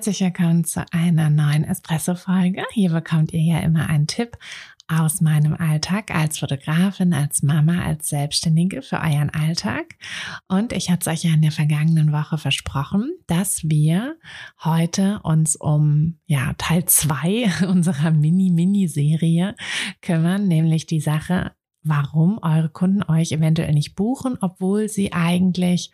Herzlich willkommen zu einer neuen Espresso-Folge. Hier bekommt ihr ja immer einen Tipp aus meinem Alltag als Fotografin, als Mama, als Selbstständige für euren Alltag. Und ich hatte es euch ja in der vergangenen Woche versprochen, dass wir heute uns um ja, Teil zwei unserer Mini-Mini-Serie kümmern, nämlich die Sache, warum eure Kunden euch eventuell nicht buchen, obwohl sie eigentlich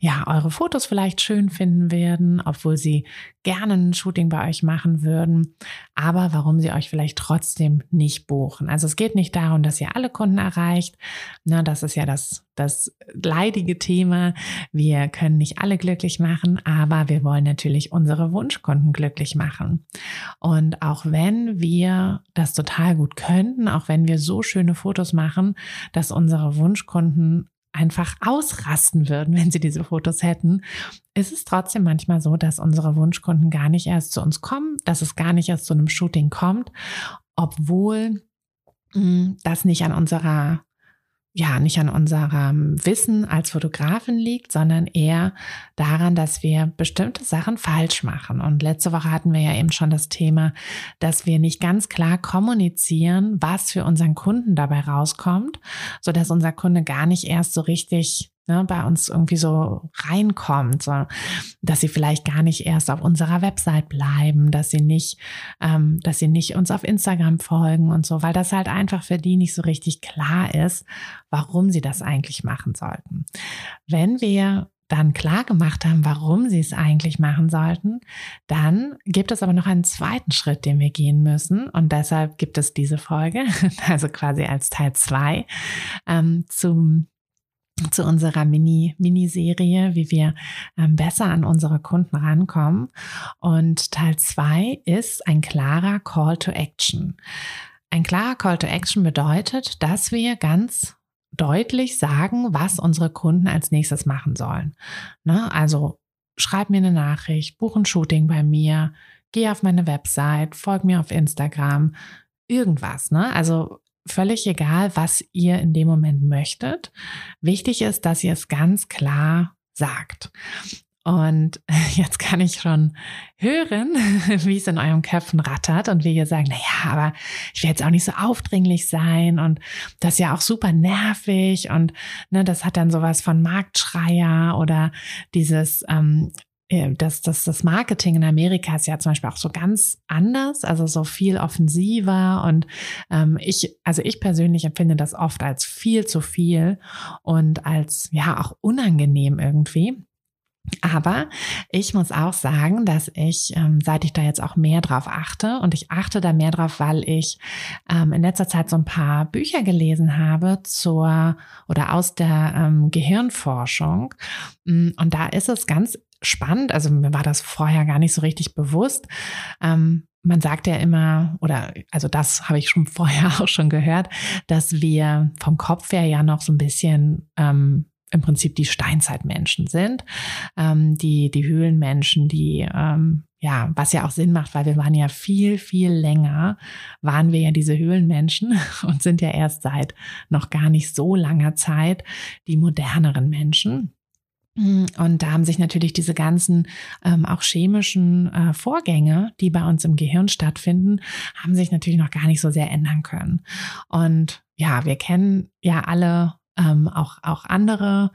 ja, eure Fotos vielleicht schön finden werden, obwohl sie gerne ein Shooting bei euch machen würden, aber warum sie euch vielleicht trotzdem nicht buchen. Also es geht nicht darum, dass ihr alle Kunden erreicht. Na, das ist ja das, das leidige Thema. Wir können nicht alle glücklich machen, aber wir wollen natürlich unsere Wunschkunden glücklich machen. Und auch wenn wir das total gut könnten, auch wenn wir so schöne Fotos machen, dass unsere Wunschkunden einfach ausrasten würden, wenn sie diese Fotos hätten, ist es trotzdem manchmal so, dass unsere Wunschkunden gar nicht erst zu uns kommen, dass es gar nicht erst zu einem Shooting kommt, obwohl hm, das nicht an unserer ja nicht an unserem Wissen als Fotografin liegt, sondern eher daran, dass wir bestimmte Sachen falsch machen. Und letzte Woche hatten wir ja eben schon das Thema, dass wir nicht ganz klar kommunizieren, was für unseren Kunden dabei rauskommt, so dass unser Kunde gar nicht erst so richtig ne, bei uns irgendwie so reinkommt, so, dass sie vielleicht gar nicht erst auf unserer Website bleiben, dass sie nicht, ähm, dass sie nicht uns auf Instagram folgen und so, weil das halt einfach für die nicht so richtig klar ist, warum sie das eigentlich machen sollten. Wenn wir dann klar gemacht haben, warum sie es eigentlich machen sollten, dann gibt es aber noch einen zweiten Schritt, den wir gehen müssen. Und deshalb gibt es diese Folge, also quasi als Teil zwei, ähm, zum zu unserer Mini, Miniserie, wie wir ähm, besser an unsere Kunden rankommen. Und Teil zwei ist ein klarer Call to Action. Ein klarer Call to Action bedeutet, dass wir ganz deutlich sagen, was unsere Kunden als nächstes machen sollen. Ne? Also schreib mir eine Nachricht, buch ein Shooting bei mir, geh auf meine Website, folg mir auf Instagram, irgendwas. Ne? Also völlig egal, was ihr in dem Moment möchtet. Wichtig ist, dass ihr es ganz klar sagt. Und jetzt kann ich schon hören, wie es in eurem Köpfen rattert und wie ihr sagt, naja, aber ich will jetzt auch nicht so aufdringlich sein und das ist ja auch super nervig und ne, das hat dann sowas von Marktschreier oder dieses, ähm, äh, das, das, das Marketing in Amerika ist ja zum Beispiel auch so ganz anders, also so viel offensiver. Und ähm, ich, also ich persönlich empfinde das oft als viel zu viel und als ja auch unangenehm irgendwie. Aber ich muss auch sagen, dass ich, ähm, seit ich da jetzt auch mehr drauf achte, und ich achte da mehr drauf, weil ich ähm, in letzter Zeit so ein paar Bücher gelesen habe zur oder aus der ähm, Gehirnforschung. Mm, und da ist es ganz spannend. Also mir war das vorher gar nicht so richtig bewusst. Ähm, man sagt ja immer, oder also das habe ich schon vorher auch schon gehört, dass wir vom Kopf her ja noch so ein bisschen ähm, im Prinzip die Steinzeitmenschen sind, ähm, die, die Höhlenmenschen, die, ähm, ja, was ja auch Sinn macht, weil wir waren ja viel, viel länger, waren wir ja diese Höhlenmenschen und sind ja erst seit noch gar nicht so langer Zeit die moderneren Menschen. Und da haben sich natürlich diese ganzen ähm, auch chemischen äh, Vorgänge, die bei uns im Gehirn stattfinden, haben sich natürlich noch gar nicht so sehr ändern können. Und ja, wir kennen ja alle ähm, auch, auch andere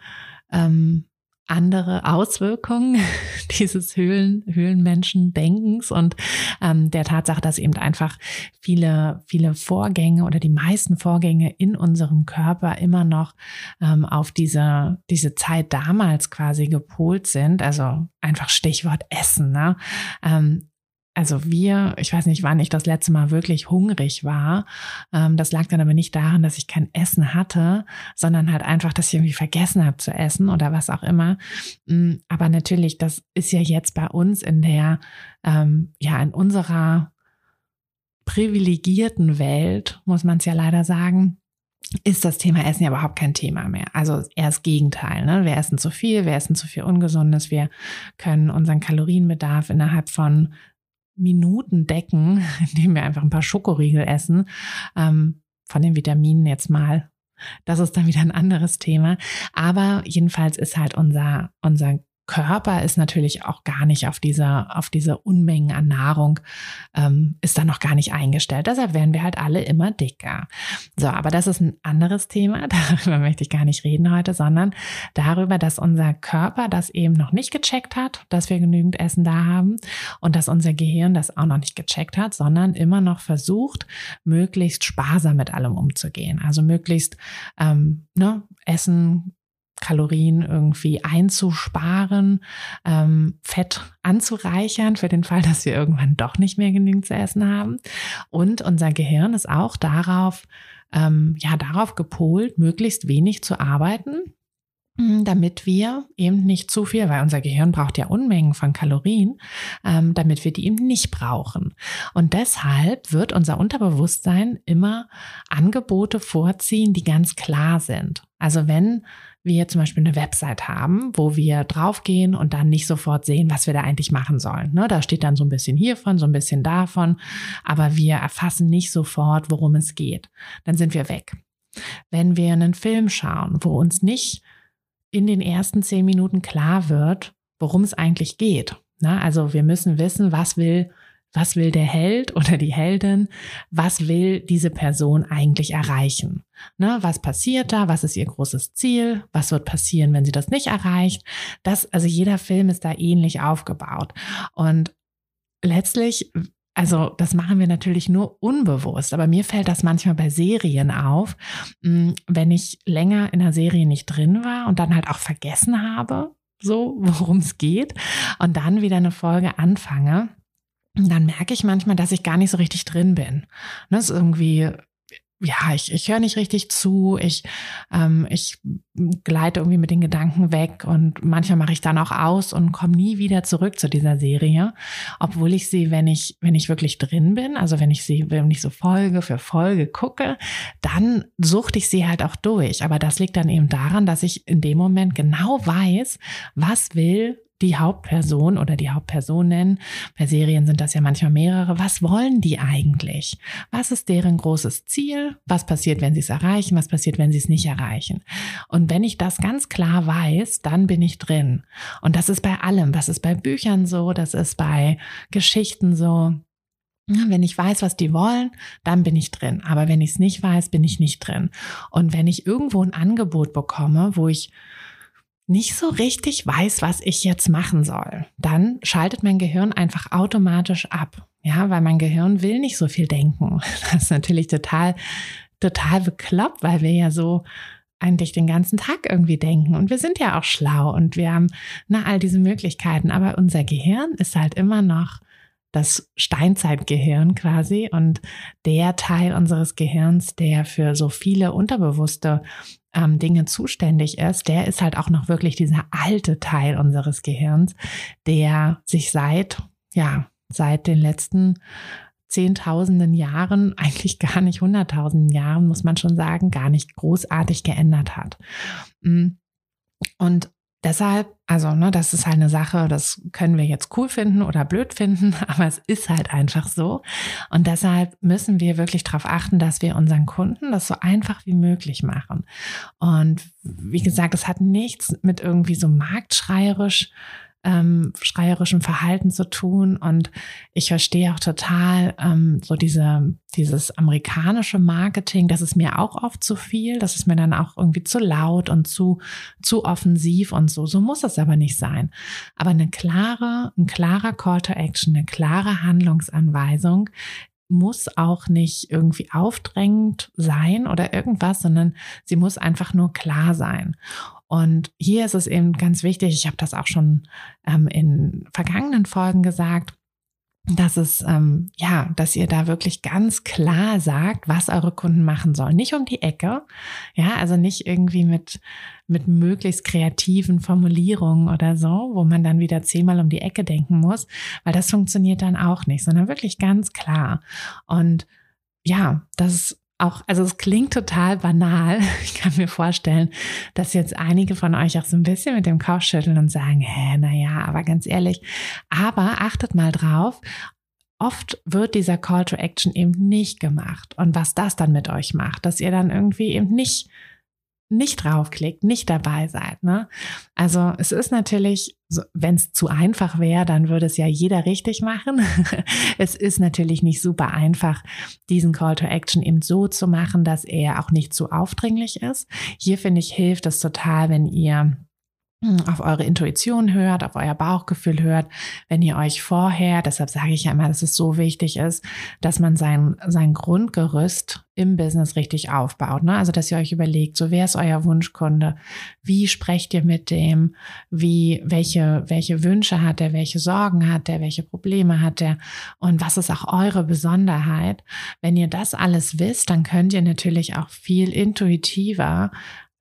ähm, andere Auswirkungen dieses Höhlen, Höhlenmenschen-Denkens und ähm, der Tatsache, dass eben einfach viele, viele Vorgänge oder die meisten Vorgänge in unserem Körper immer noch ähm, auf diese, diese Zeit damals quasi gepolt sind. Also einfach Stichwort Essen. Ne? Ähm, also wir, ich weiß nicht, wann ich das letzte Mal wirklich hungrig war. Ähm, das lag dann aber nicht daran, dass ich kein Essen hatte, sondern halt einfach, dass ich irgendwie vergessen habe zu essen oder was auch immer. Mm, aber natürlich, das ist ja jetzt bei uns in der, ähm, ja, in unserer privilegierten Welt, muss man es ja leider sagen, ist das Thema Essen ja überhaupt kein Thema mehr. Also eher das Gegenteil. Ne? Wir essen zu viel, wir essen zu viel Ungesundes, wir können unseren Kalorienbedarf innerhalb von Minuten decken, indem wir einfach ein paar Schokoriegel essen. Ähm, von den Vitaminen jetzt mal. Das ist dann wieder ein anderes Thema. Aber jedenfalls ist halt unser, unser Körper ist natürlich auch gar nicht auf diese, auf diese Unmengen an Nahrung, ähm, ist da noch gar nicht eingestellt. Deshalb werden wir halt alle immer dicker. So, aber das ist ein anderes Thema. Darüber möchte ich gar nicht reden heute, sondern darüber, dass unser Körper das eben noch nicht gecheckt hat, dass wir genügend Essen da haben und dass unser Gehirn das auch noch nicht gecheckt hat, sondern immer noch versucht, möglichst sparsam mit allem umzugehen. Also möglichst ähm, ne, Essen Kalorien irgendwie einzusparen, ähm, Fett anzureichern für den Fall, dass wir irgendwann doch nicht mehr genügend zu essen haben. Und unser Gehirn ist auch darauf, ähm, ja, darauf gepolt, möglichst wenig zu arbeiten, hm, damit wir eben nicht zu viel, weil unser Gehirn braucht ja Unmengen von Kalorien, ähm, damit wir die eben nicht brauchen. Und deshalb wird unser Unterbewusstsein immer Angebote vorziehen, die ganz klar sind. Also wenn wir zum Beispiel eine Website haben, wo wir draufgehen und dann nicht sofort sehen, was wir da eigentlich machen sollen. Ne? Da steht dann so ein bisschen hiervon, so ein bisschen davon, aber wir erfassen nicht sofort, worum es geht. Dann sind wir weg. Wenn wir einen Film schauen, wo uns nicht in den ersten zehn Minuten klar wird, worum es eigentlich geht. Ne? Also wir müssen wissen, was will was will der Held oder die Heldin? Was will diese Person eigentlich erreichen? Ne, was passiert da? Was ist ihr großes Ziel? Was wird passieren, wenn sie das nicht erreicht? Das, also jeder Film ist da ähnlich aufgebaut. Und letztlich also das machen wir natürlich nur unbewusst, aber mir fällt das manchmal bei Serien auf, hm, wenn ich länger in der Serie nicht drin war und dann halt auch vergessen habe, so worum es geht und dann wieder eine Folge anfange dann merke ich manchmal, dass ich gar nicht so richtig drin bin. Das ist irgendwie, ja, ich, ich höre nicht richtig zu, ich, ähm, ich gleite irgendwie mit den Gedanken weg und manchmal mache ich dann auch aus und komme nie wieder zurück zu dieser Serie, obwohl ich sie, wenn ich, wenn ich wirklich drin bin, also wenn ich sie, wenn ich so Folge für Folge gucke, dann suchte ich sie halt auch durch. Aber das liegt dann eben daran, dass ich in dem Moment genau weiß, was will die Hauptperson oder die Hauptpersonen, bei Serien sind das ja manchmal mehrere, was wollen die eigentlich? Was ist deren großes Ziel? Was passiert, wenn sie es erreichen? Was passiert, wenn sie es nicht erreichen? Und wenn ich das ganz klar weiß, dann bin ich drin. Und das ist bei allem. Das ist bei Büchern so, das ist bei Geschichten so. Wenn ich weiß, was die wollen, dann bin ich drin. Aber wenn ich es nicht weiß, bin ich nicht drin. Und wenn ich irgendwo ein Angebot bekomme, wo ich nicht so richtig weiß, was ich jetzt machen soll, dann schaltet mein Gehirn einfach automatisch ab. Ja, weil mein Gehirn will nicht so viel denken. Das ist natürlich total, total bekloppt, weil wir ja so eigentlich den ganzen Tag irgendwie denken. Und wir sind ja auch schlau und wir haben na, all diese Möglichkeiten. Aber unser Gehirn ist halt immer noch das Steinzeitgehirn quasi und der Teil unseres Gehirns, der für so viele unterbewusste ähm, Dinge zuständig ist, der ist halt auch noch wirklich dieser alte Teil unseres Gehirns, der sich seit, ja, seit den letzten Zehntausenden Jahren, eigentlich gar nicht hunderttausenden Jahren, muss man schon sagen, gar nicht großartig geändert hat. Mm. Und Deshalb, also, ne, das ist halt eine Sache, das können wir jetzt cool finden oder blöd finden, aber es ist halt einfach so. Und deshalb müssen wir wirklich darauf achten, dass wir unseren Kunden das so einfach wie möglich machen. Und wie gesagt, es hat nichts mit irgendwie so marktschreierisch ähm, schreierischem Verhalten zu tun. Und ich verstehe auch total ähm, so diese, dieses amerikanische Marketing, das ist mir auch oft zu viel, das ist mir dann auch irgendwie zu laut und zu, zu offensiv und so. So muss es aber nicht sein. Aber eine klare, ein klarer Call to Action, eine klare Handlungsanweisung muss auch nicht irgendwie aufdrängend sein oder irgendwas, sondern sie muss einfach nur klar sein. Und hier ist es eben ganz wichtig, ich habe das auch schon ähm, in vergangenen Folgen gesagt, dass es ähm, ja, dass ihr da wirklich ganz klar sagt, was eure Kunden machen sollen. Nicht um die Ecke, ja, also nicht irgendwie mit mit möglichst kreativen Formulierungen oder so, wo man dann wieder zehnmal um die Ecke denken muss, weil das funktioniert dann auch nicht, sondern wirklich ganz klar. Und ja, das auch, also es klingt total banal. Ich kann mir vorstellen, dass jetzt einige von euch auch so ein bisschen mit dem Kopf schütteln und sagen, hä, naja, aber ganz ehrlich. Aber achtet mal drauf, oft wird dieser Call to Action eben nicht gemacht. Und was das dann mit euch macht, dass ihr dann irgendwie eben nicht nicht draufklickt, nicht dabei seid. Ne? Also es ist natürlich, wenn es zu einfach wäre, dann würde es ja jeder richtig machen. es ist natürlich nicht super einfach, diesen Call to Action eben so zu machen, dass er auch nicht zu aufdringlich ist. Hier finde ich, hilft es total, wenn ihr auf eure Intuition hört, auf euer Bauchgefühl hört, wenn ihr euch vorher, deshalb sage ich ja immer, dass es so wichtig ist, dass man sein, sein Grundgerüst im Business richtig aufbaut. Ne? Also, dass ihr euch überlegt, so wer ist euer Wunschkunde? Wie sprecht ihr mit dem? Wie, welche, welche Wünsche hat er? Welche Sorgen hat er? Welche Probleme hat er? Und was ist auch eure Besonderheit? Wenn ihr das alles wisst, dann könnt ihr natürlich auch viel intuitiver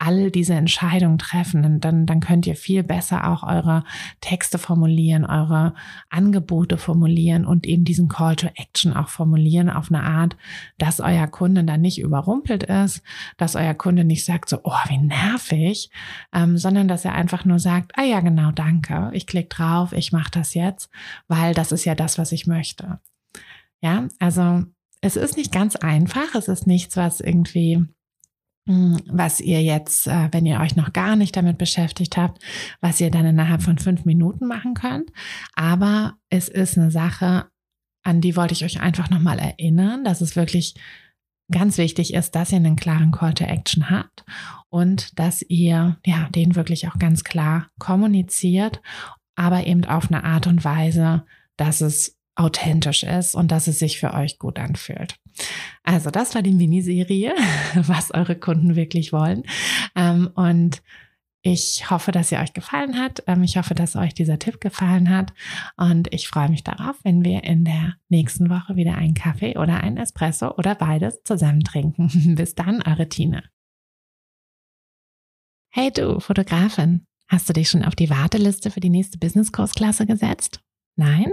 all diese Entscheidungen treffen, dann, dann könnt ihr viel besser auch eure Texte formulieren, eure Angebote formulieren und eben diesen Call to Action auch formulieren auf eine Art, dass euer Kunde dann nicht überrumpelt ist, dass euer Kunde nicht sagt so, oh, wie nervig, ähm, sondern dass er einfach nur sagt, ah ja, genau, danke, ich klicke drauf, ich mache das jetzt, weil das ist ja das, was ich möchte. Ja, also es ist nicht ganz einfach, es ist nichts, was irgendwie was ihr jetzt, äh, wenn ihr euch noch gar nicht damit beschäftigt habt, was ihr dann innerhalb von fünf Minuten machen könnt. Aber es ist eine Sache, an die wollte ich euch einfach nochmal erinnern, dass es wirklich ganz wichtig ist, dass ihr einen klaren Call to Action habt und dass ihr ja den wirklich auch ganz klar kommuniziert, aber eben auf eine Art und Weise, dass es authentisch ist und dass es sich für euch gut anfühlt. Also das war die Miniserie, was eure Kunden wirklich wollen. Ähm, und ich hoffe, dass sie euch gefallen hat. Ähm, ich hoffe, dass euch dieser Tipp gefallen hat. Und ich freue mich darauf, wenn wir in der nächsten Woche wieder einen Kaffee oder einen Espresso oder beides zusammen trinken. Bis dann, eure Tine. Hey du, Fotografin, hast du dich schon auf die Warteliste für die nächste Business-Kursklasse gesetzt? Nein?